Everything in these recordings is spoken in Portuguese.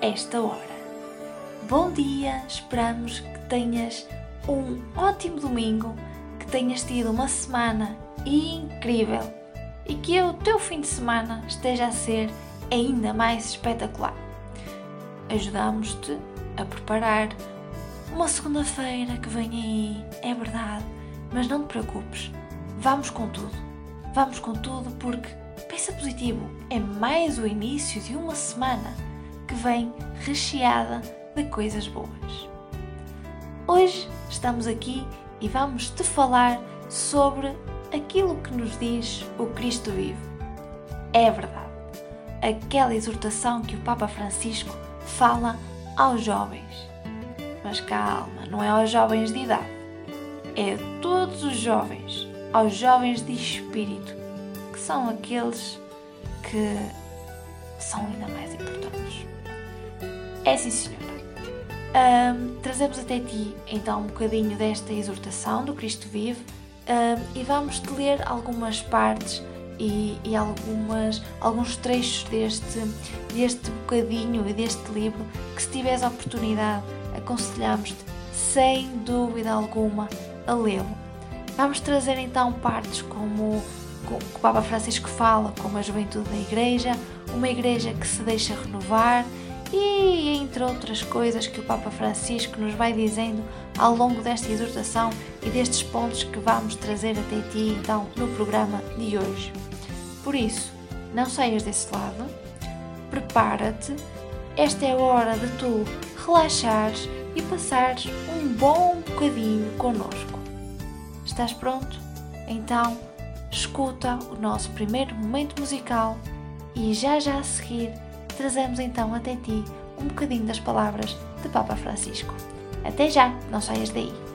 esta hora. Bom dia, esperamos que tenhas um ótimo domingo, que tenhas tido uma semana incrível e que o teu fim de semana esteja a ser ainda mais espetacular. Ajudamos-te a preparar uma segunda-feira que vem aí, é verdade, mas não te preocupes, vamos com tudo. Vamos com tudo porque, pensa positivo, é mais o início de uma semana que vem recheada de coisas boas. Hoje estamos aqui e vamos te falar sobre aquilo que nos diz o Cristo vivo. É verdade. Aquela exortação que o Papa Francisco fala aos jovens. Mas calma, não é aos jovens de idade. É a todos os jovens, aos jovens de espírito, que são aqueles que são ainda mais importantes. É sim, senhora. Um, trazemos até ti então um bocadinho desta exortação do Cristo Vive um, e vamos te ler algumas partes e, e, algumas, alguns trechos deste, deste bocadinho e deste livro que se tiveres a oportunidade aconselhamos-te sem dúvida alguma a lê-lo. Vamos trazer então partes como o Papa Francisco fala, como a juventude da Igreja, uma Igreja que se deixa renovar e entre outras coisas que o Papa Francisco nos vai dizendo ao longo desta exortação e destes pontos que vamos trazer até ti então no programa de hoje. Por isso, não saias desse lado, prepara-te, esta é a hora de tu relaxares e passares um bom bocadinho conosco. Estás pronto? Então, escuta o nosso primeiro momento musical e já já a seguir trazemos então até ti um bocadinho das palavras de Papa Francisco. Até já, não saias daí!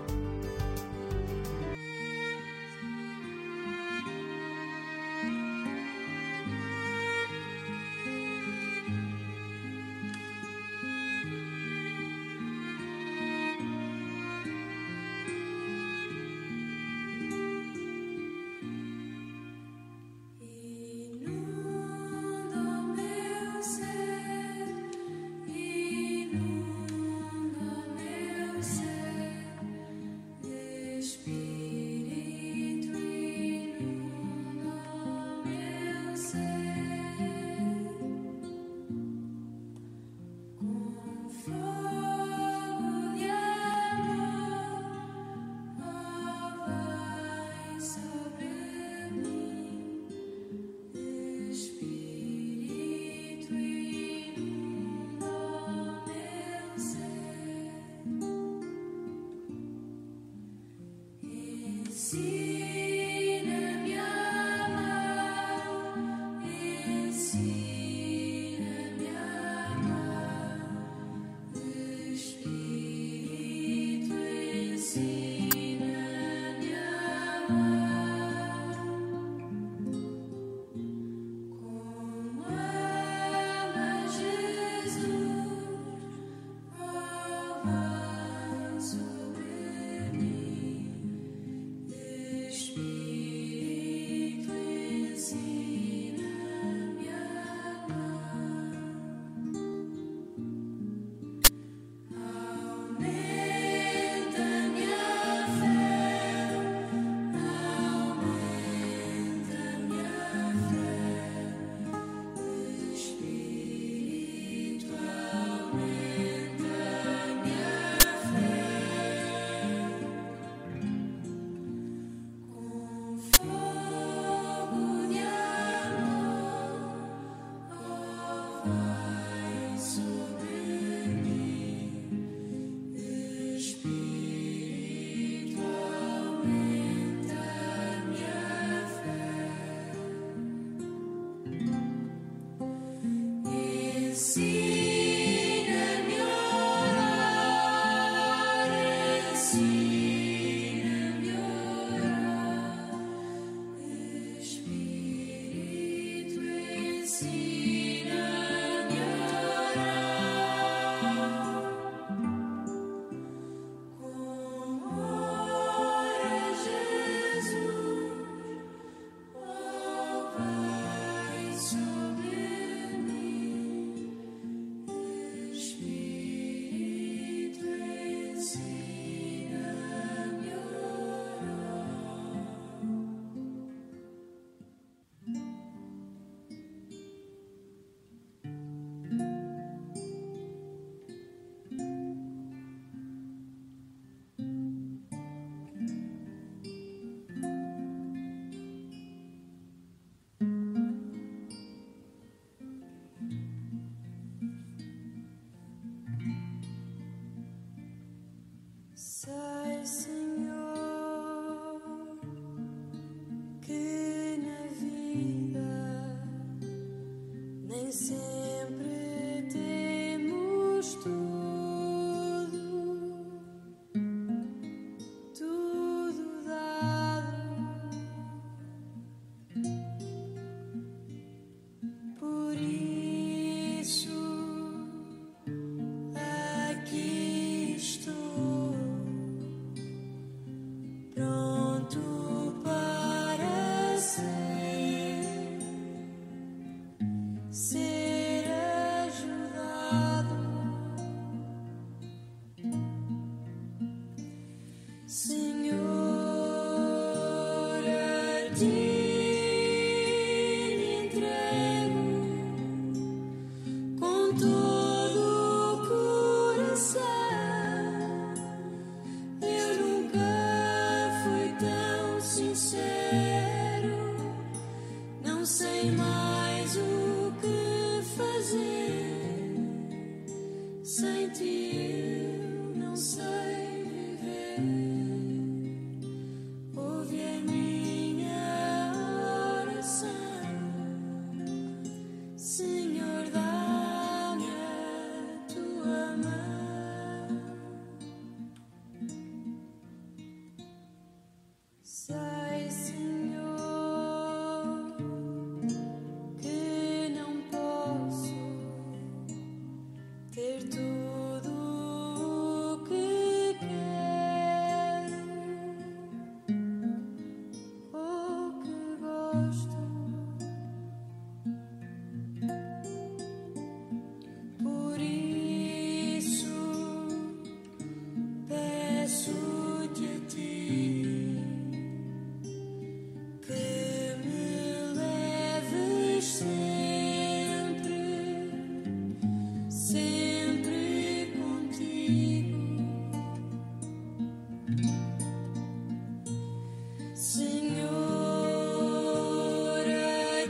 redeemed.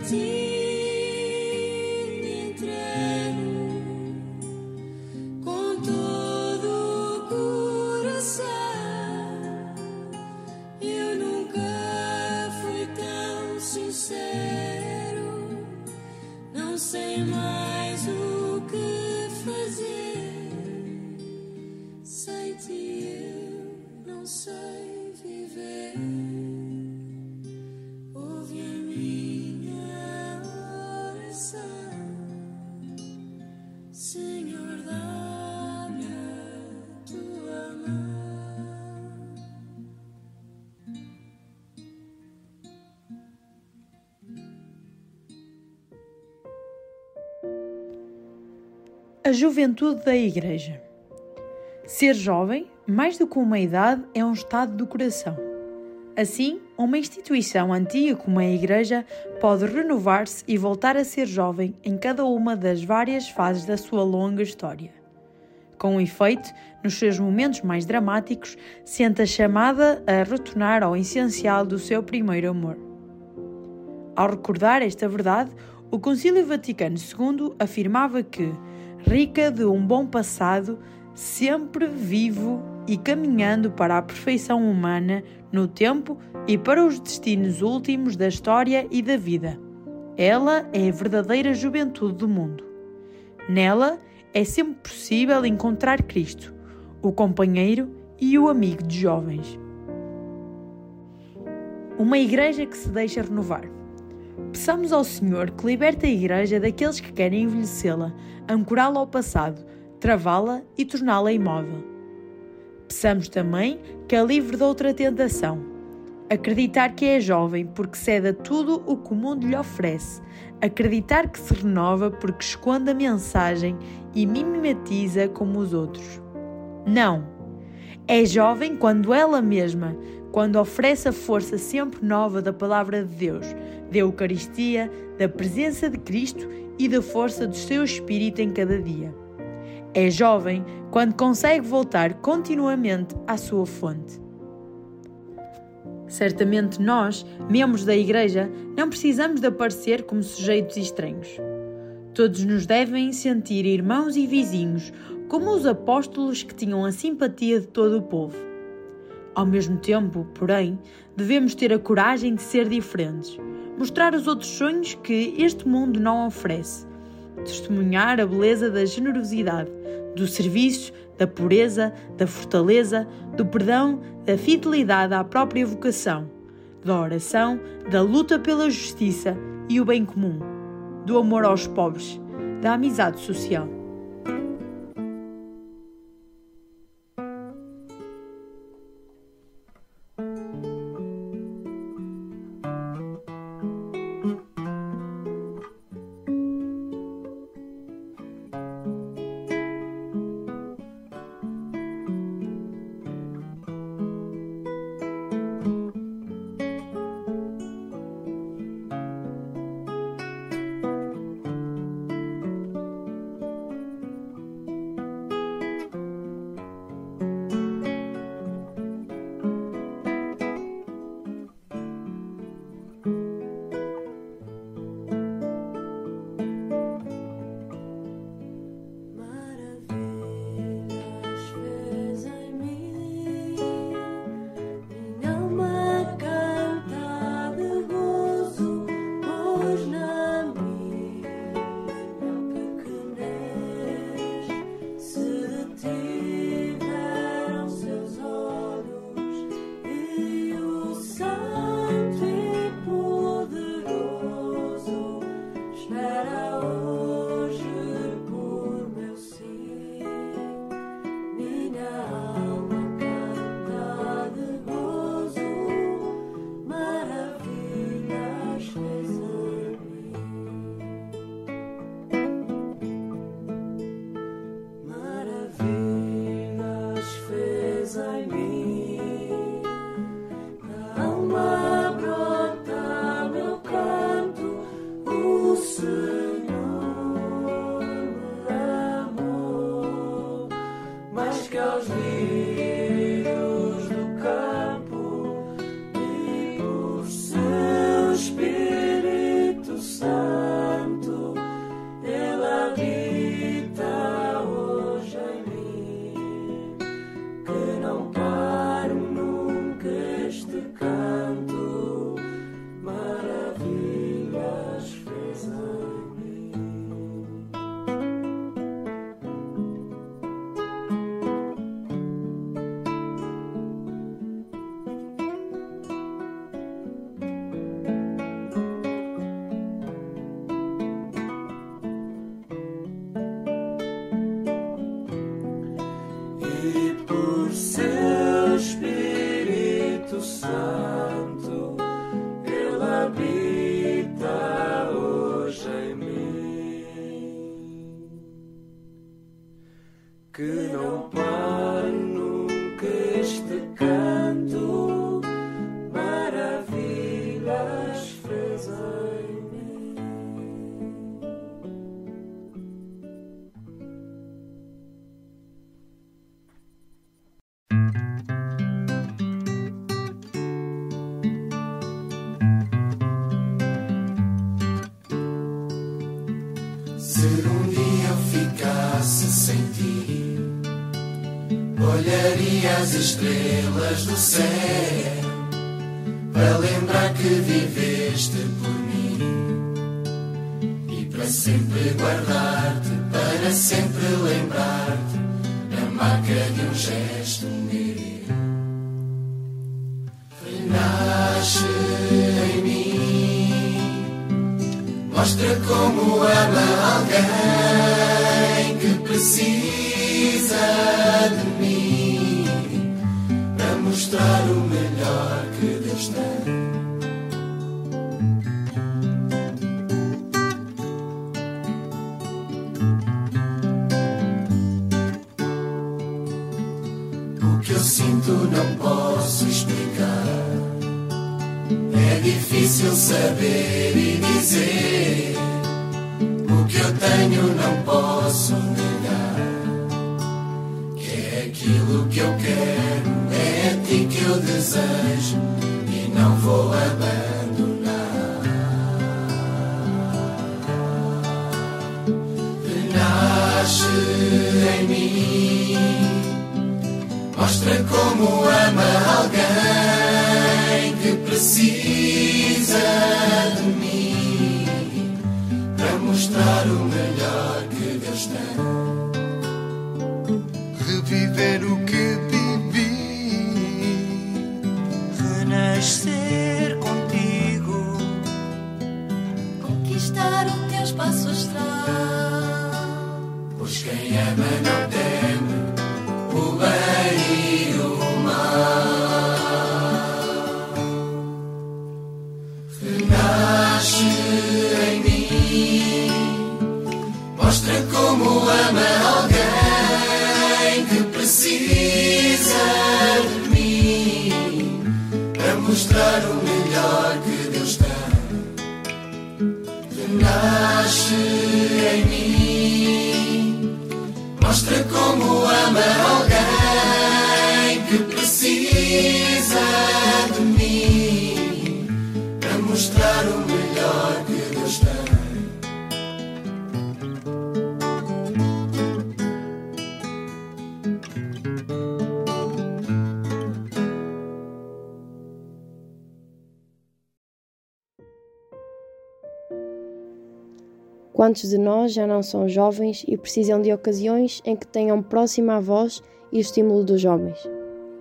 A juventude da Igreja. Ser jovem, mais do que uma idade, é um estado do coração. Assim, uma instituição antiga como a Igreja pode renovar-se e voltar a ser jovem em cada uma das várias fases da sua longa história. Com efeito, nos seus momentos mais dramáticos, sente a chamada a retornar ao essencial do seu primeiro amor. Ao recordar esta verdade, o Concílio Vaticano II afirmava que rica de um bom passado, sempre vivo e caminhando para a perfeição humana no tempo e para os destinos últimos da história e da vida. Ela é a verdadeira juventude do mundo. Nela é sempre possível encontrar Cristo, o companheiro e o amigo de jovens. Uma igreja que se deixa renovar. Peçamos ao Senhor que liberte a Igreja daqueles que querem envelhecê-la, ancorá-la ao passado, travá-la e torná-la imóvel. Peçamos também que a livre de outra tentação. Acreditar que é jovem porque cede a tudo o que o mundo lhe oferece. Acreditar que se renova porque esconde a mensagem e mimetiza como os outros. Não! É jovem quando ela mesma, quando oferece a força sempre nova da palavra de Deus, da Eucaristia, da presença de Cristo e da força do seu Espírito em cada dia. É jovem quando consegue voltar continuamente à sua fonte. Certamente nós, membros da Igreja, não precisamos de aparecer como sujeitos estranhos. Todos nos devem sentir irmãos e vizinhos, como os apóstolos que tinham a simpatia de todo o povo. Ao mesmo tempo, porém, devemos ter a coragem de ser diferentes, mostrar os outros sonhos que este mundo não oferece, testemunhar a beleza da generosidade, do serviço, da pureza, da fortaleza, do perdão, da fidelidade à própria vocação, da oração, da luta pela justiça e o bem comum, do amor aos pobres, da amizade social. Olharia as estrelas do céu para lembrar que viveste por mim e para sempre guardar-te, para sempre lembrar-te na marca de um gesto precisa de mim para mostrar o melhor que Deus tem. Reviver o que ser contigo, conquistar o teu espaço astral. Pois quem ama não teme Quantos de nós já não são jovens e precisam de ocasiões em que tenham próxima a voz e o estímulo dos homens?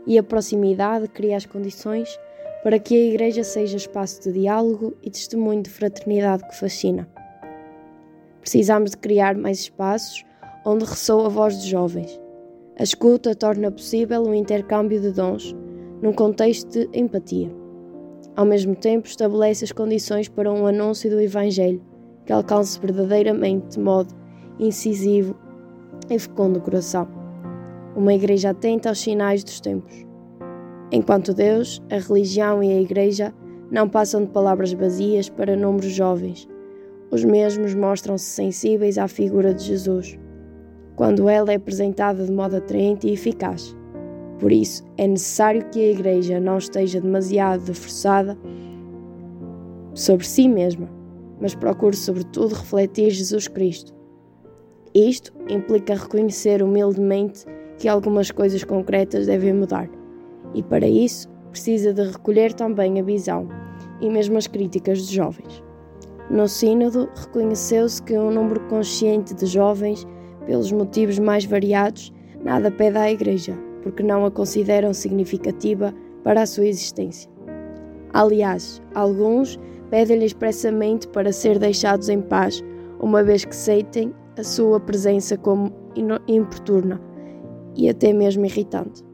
E a proximidade cria as condições para que a Igreja seja espaço de diálogo e testemunho de fraternidade que fascina. Precisamos de criar mais espaços onde ressoa a voz dos jovens. A escuta torna possível o intercâmbio de dons num contexto de empatia. Ao mesmo tempo, estabelece as condições para um anúncio do Evangelho que alcance verdadeiramente de modo incisivo e fecundo o coração. Uma igreja atenta aos sinais dos tempos. Enquanto Deus, a religião e a igreja não passam de palavras vazias para números jovens, os mesmos mostram-se sensíveis à figura de Jesus, quando ela é apresentada de modo atraente e eficaz. Por isso, é necessário que a Igreja não esteja demasiado forçada sobre si mesma mas procure sobretudo refletir Jesus Cristo. Isto implica reconhecer humildemente que algumas coisas concretas devem mudar, e para isso precisa de recolher também a visão e mesmo as críticas dos jovens. No Sínodo, reconheceu-se que um número consciente de jovens, pelos motivos mais variados, nada pede à Igreja, porque não a consideram significativa para a sua existência. Aliás, alguns pedem-lhe expressamente para ser deixados em paz, uma vez que sentem a sua presença como importuna e até mesmo irritante.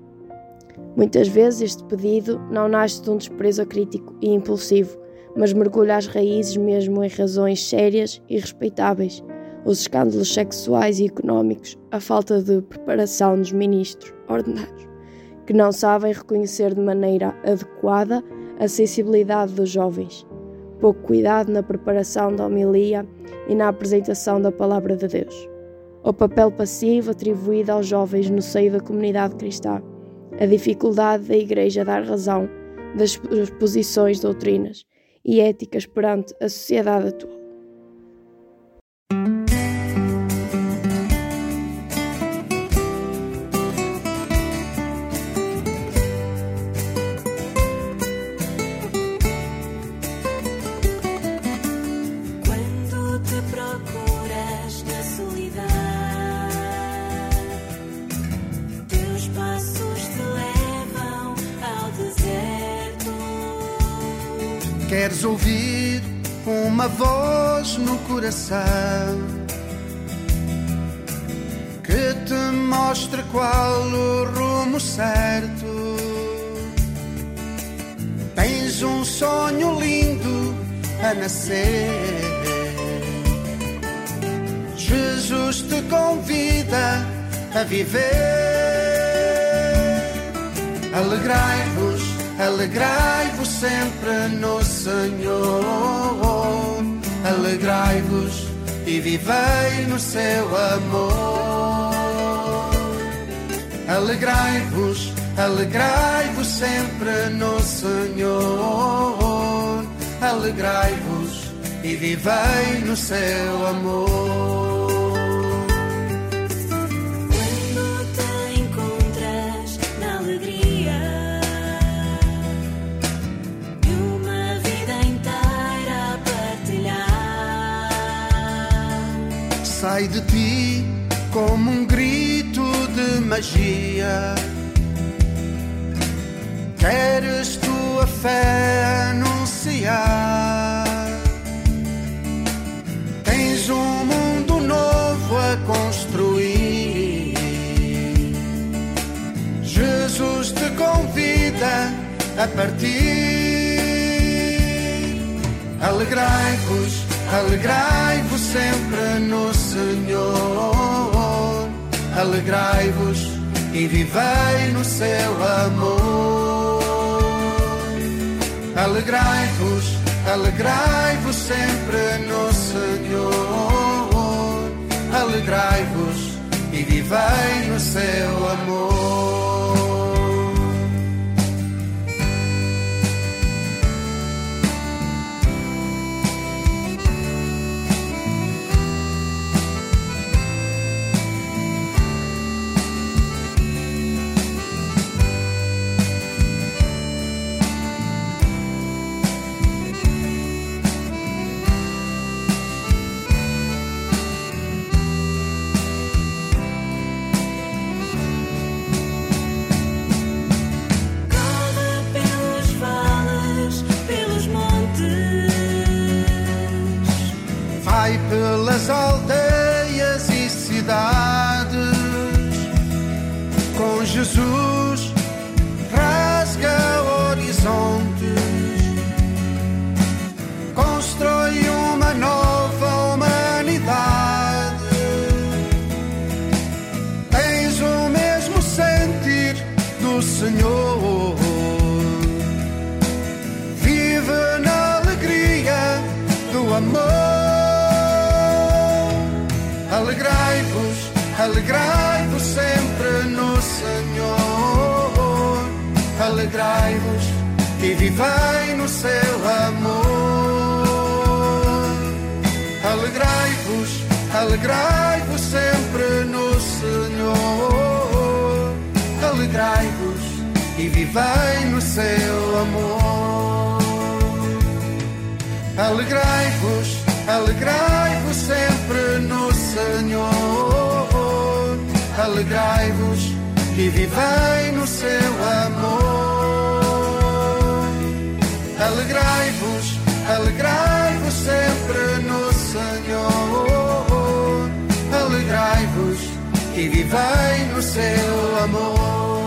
Muitas vezes este pedido não nasce de um desprezo crítico e impulsivo, mas mergulha as raízes mesmo em razões sérias e respeitáveis, os escândalos sexuais e económicos, a falta de preparação dos ministros ordenados, que não sabem reconhecer de maneira adequada a sensibilidade dos jovens, pouco cuidado na preparação da homilia e na apresentação da palavra de Deus, o papel passivo atribuído aos jovens no seio da comunidade cristã, a dificuldade da Igreja dar razão das posições doutrinas e éticas perante a sociedade atual. Voz no coração que te mostre qual o rumo certo? Tens um sonho lindo a nascer. Jesus te convida a viver. Alegrai-vos, alegrai-vos sempre no Senhor. Alegrai-vos e vivei no seu amor. Alegrai-vos, alegrai-vos sempre no Senhor. Alegrai-vos e vivei no seu amor. Sai de ti como um grito de magia. Queres tua fé anunciar? Tens um mundo novo a construir. Jesus te convida a partir. Alegrai-vos, alegrai-vos sempre no Senhor. Alegrai-vos e vivei no seu amor. Alegrai-vos, alegrai-vos sempre no Senhor. Alegrai-vos e vivei no seu amor. Alegrai-vos, alegrai-vos sempre no Senhor. Alegrai-vos e vivei no seu amor.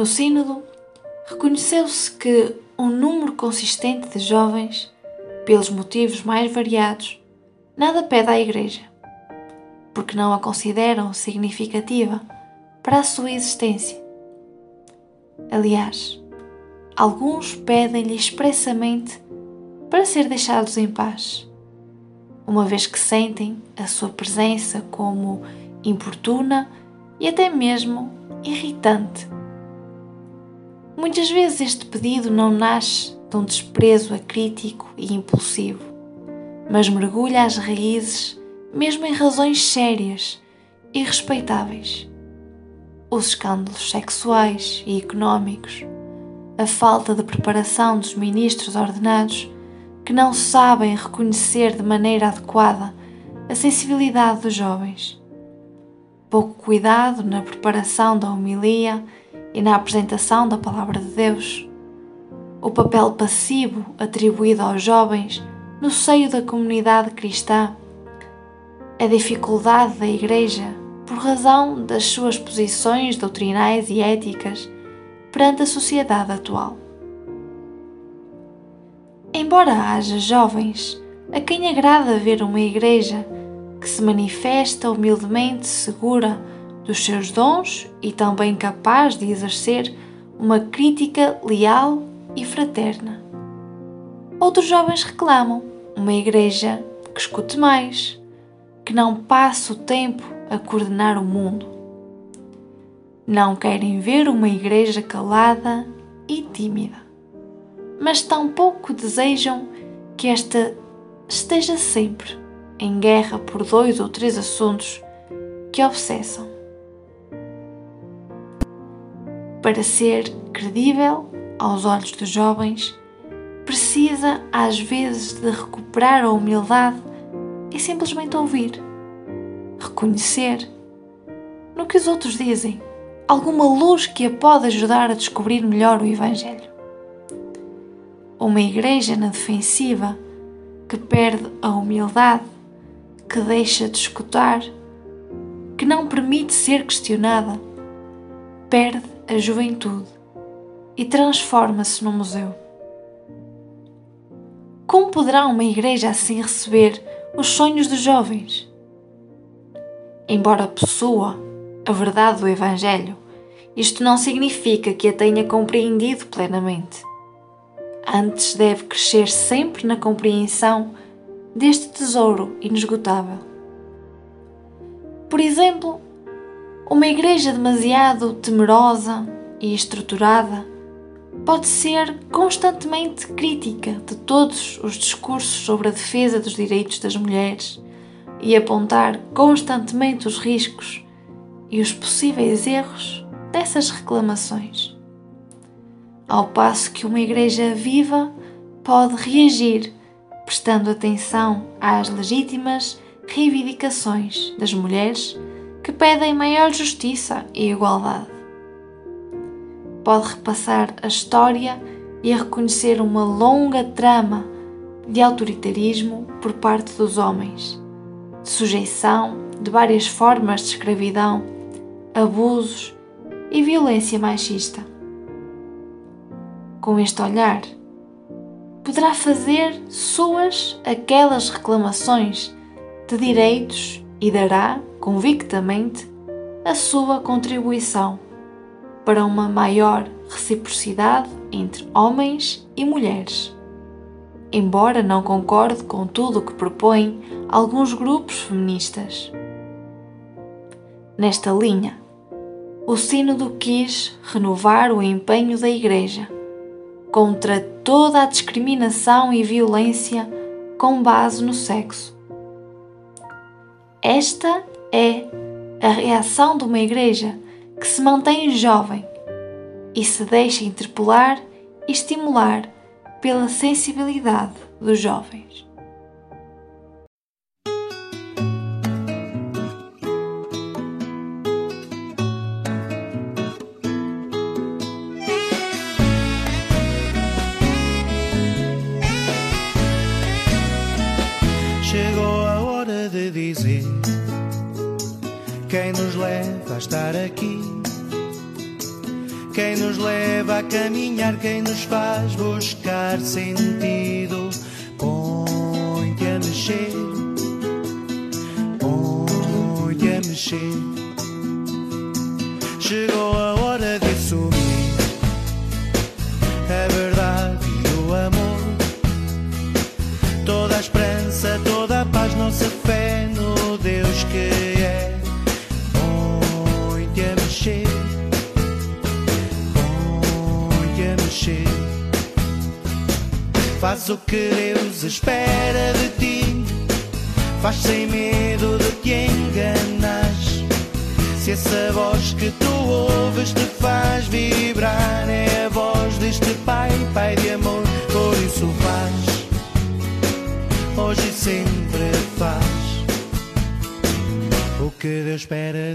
No Sínodo, reconheceu-se que um número consistente de jovens, pelos motivos mais variados, nada pede à Igreja, porque não a consideram significativa para a sua existência. Aliás, alguns pedem-lhe expressamente para ser deixados em paz, uma vez que sentem a sua presença como importuna e até mesmo irritante. Muitas vezes este pedido não nasce de um desprezo acrítico e impulsivo, mas mergulha às raízes mesmo em razões sérias e respeitáveis. Os escândalos sexuais e económicos, a falta de preparação dos ministros ordenados que não sabem reconhecer de maneira adequada a sensibilidade dos jovens, pouco cuidado na preparação da homilia e na apresentação da Palavra de Deus, o papel passivo atribuído aos jovens no seio da comunidade cristã a dificuldade da Igreja por razão das suas posições doutrinais e éticas perante a sociedade atual. Embora haja jovens a quem agrada ver uma Igreja que se manifesta humildemente segura dos seus dons e também capaz de exercer uma crítica leal e fraterna. Outros jovens reclamam uma Igreja que escute mais, que não passa o tempo a coordenar o mundo. Não querem ver uma igreja calada e tímida, mas tampouco desejam que esta esteja sempre em guerra por dois ou três assuntos que obsessam. Para ser credível aos olhos dos jovens, precisa às vezes de recuperar a humildade e simplesmente ouvir, reconhecer no que os outros dizem, alguma luz que a pode ajudar a descobrir melhor o Evangelho. Uma igreja na defensiva que perde a humildade, que deixa de escutar, que não permite ser questionada, perde a juventude e transforma-se num museu. Como poderá uma igreja assim receber os sonhos dos jovens. Embora possua a verdade do Evangelho, isto não significa que a tenha compreendido plenamente. Antes deve crescer sempre na compreensão deste tesouro inesgotável. Por exemplo, uma igreja demasiado temerosa e estruturada pode ser constantemente crítica de todos os discursos sobre a defesa dos direitos das mulheres e apontar constantemente os riscos e os possíveis erros dessas reclamações. Ao passo que uma igreja viva pode reagir prestando atenção às legítimas reivindicações das mulheres que pedem maior justiça e igualdade pode repassar a história e reconhecer uma longa trama de autoritarismo por parte dos homens, de sujeição, de várias formas de escravidão, abusos e violência machista. Com este olhar, poderá fazer suas aquelas reclamações de direitos e dará, convictamente, a sua contribuição para uma maior reciprocidade entre homens e mulheres. Embora não concorde com tudo o que propõem alguns grupos feministas. Nesta linha, o Sínodo quis renovar o empenho da Igreja contra toda a discriminação e violência com base no sexo. Esta é a reação de uma Igreja que se mantém jovem e se deixa interpelar e estimular pela sensibilidade dos jovens. Quem nos leva a estar aqui. Quem nos leva a caminhar, quem nos faz buscar sentido. Põe-te a mexer, põe-te a mexer. better.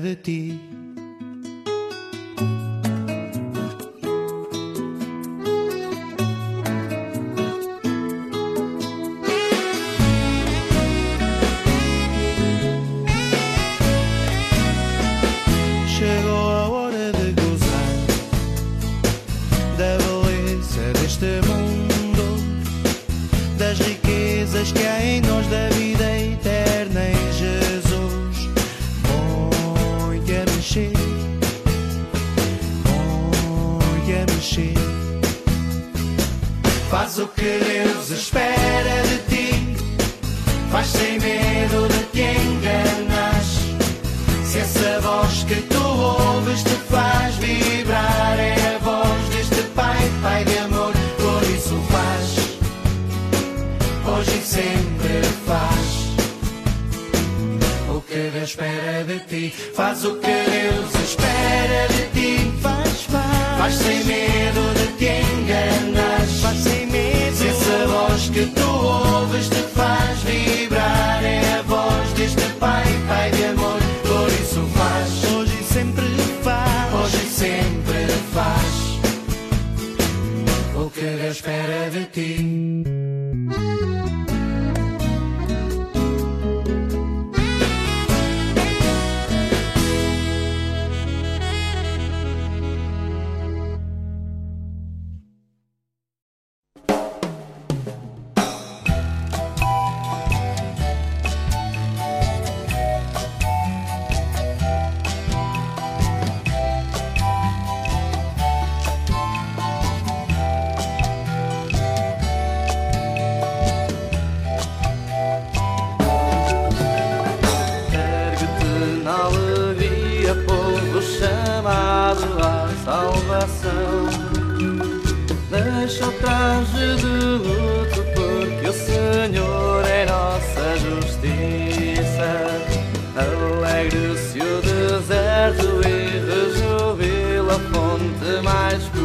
espera de ti. Faz o que Deus espera de ti. Faz, faz. Faz sem medo de te enganar. Faz sem medo. Se essa voz que tu ouves te faz vibrar. É a voz deste Pai, Pai de amor. Por isso faz. Hoje sempre faz. Hoje sempre faz. O que Deus espera de ti. my school.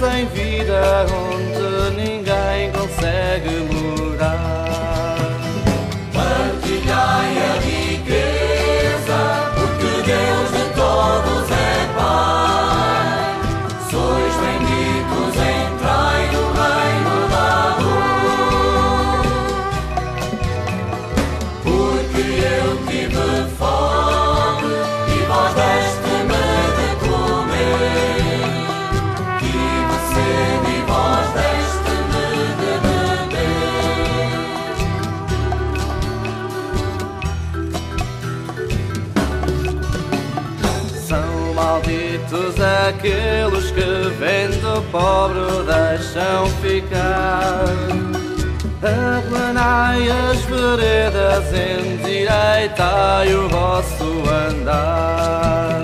sem vida onde ninguém consegue morrer. orientai o vosso andar.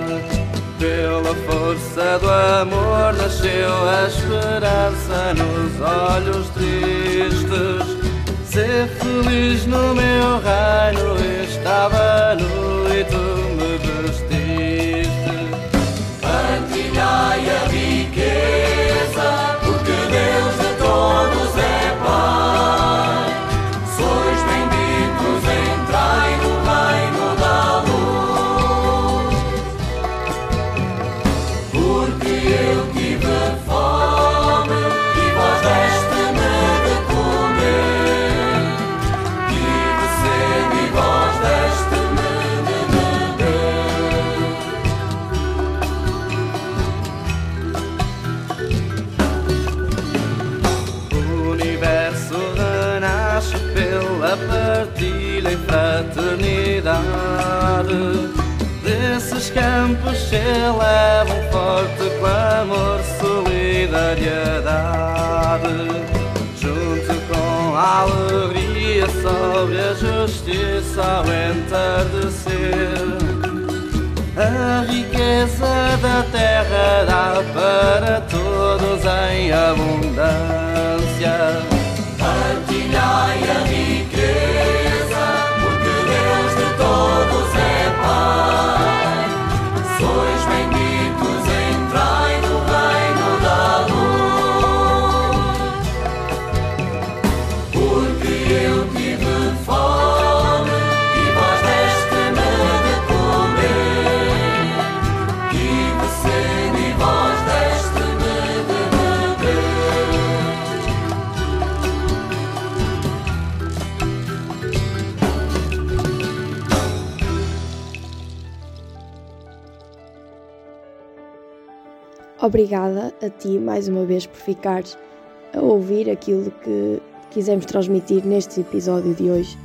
Pela força do amor nasceu a esperança nos olhos tristes. Ser feliz no meu campos se eleva um forte clamor, solidariedade. Junto com a alegria sobre a justiça ao entardecer. A riqueza da terra dá para todos em abundância. Obrigada a ti mais uma vez por ficares a ouvir aquilo que quisemos transmitir neste episódio de hoje.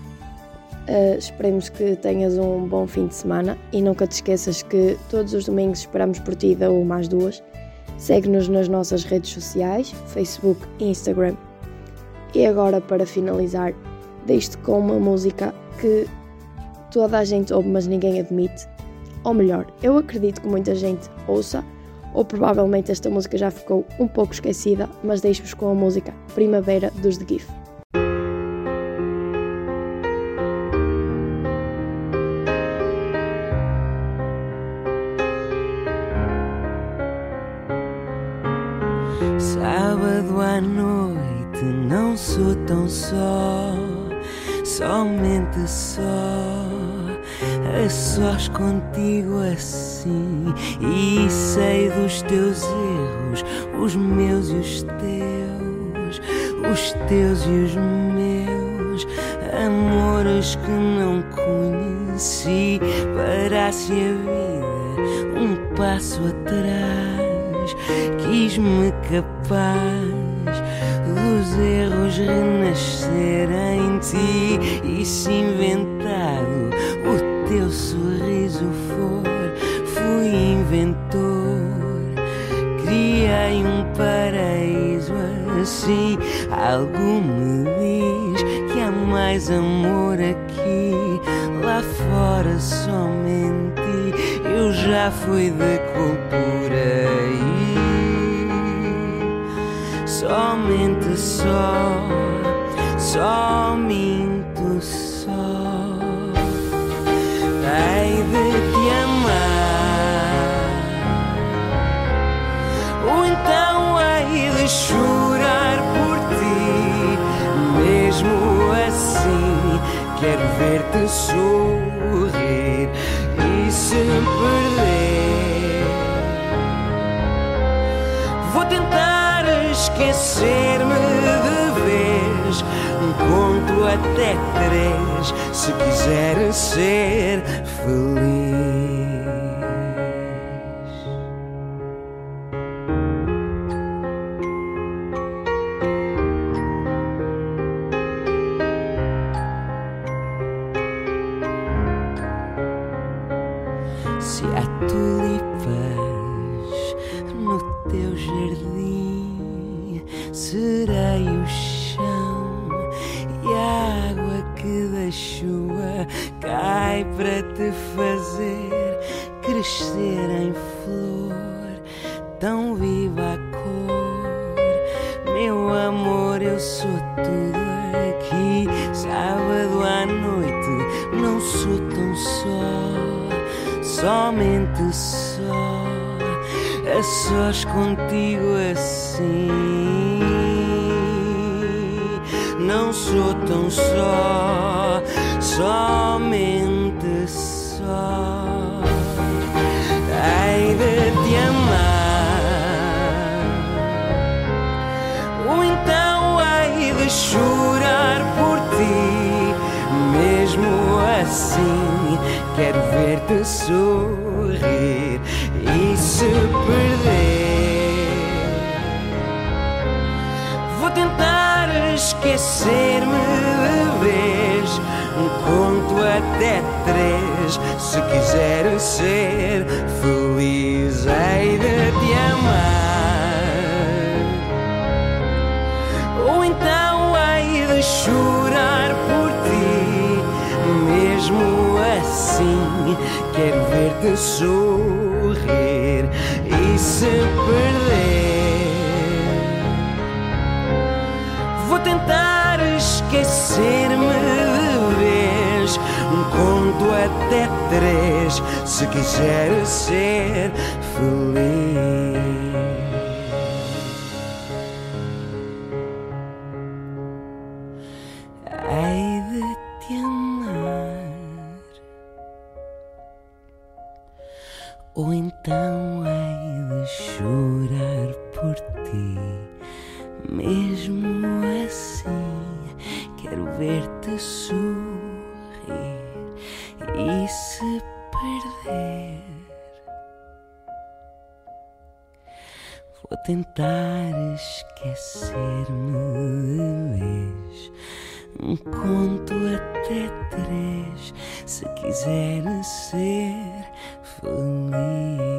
Uh, esperemos que tenhas um bom fim de semana e nunca te esqueças que todos os domingos esperamos por ti da uma às duas. Segue-nos nas nossas redes sociais, Facebook e Instagram. E agora, para finalizar, deixo-te com uma música que toda a gente ouve, mas ninguém admite. Ou melhor, eu acredito que muita gente ouça, ou provavelmente esta música já ficou um pouco esquecida, mas deixo-vos com a música Primavera dos The GIF. Sábado à noite não sou tão só, somente só. A sós contigo que não conheci. Parasse a vida um passo atrás, quis-me capaz dos erros renascer em ti e se inventado fui de cultura aí somente só, minto só. Hei de te amar, ou então hei de chorar por ti, mesmo assim. Quero ver-te sorrir e se perder. Esquecer-me de vez. Conto até três se quiser ser feliz. assim. Quero ver-te sorrir e se perder. Vou tentar esquecer-me de vez. Um conto até três. Se quiser ser feliz, hei de te amar. Quero é ver-te sorrir e se perder. Vou tentar esquecer-me de um conto até três, se quiseres ser feliz. se quiser ser feliz.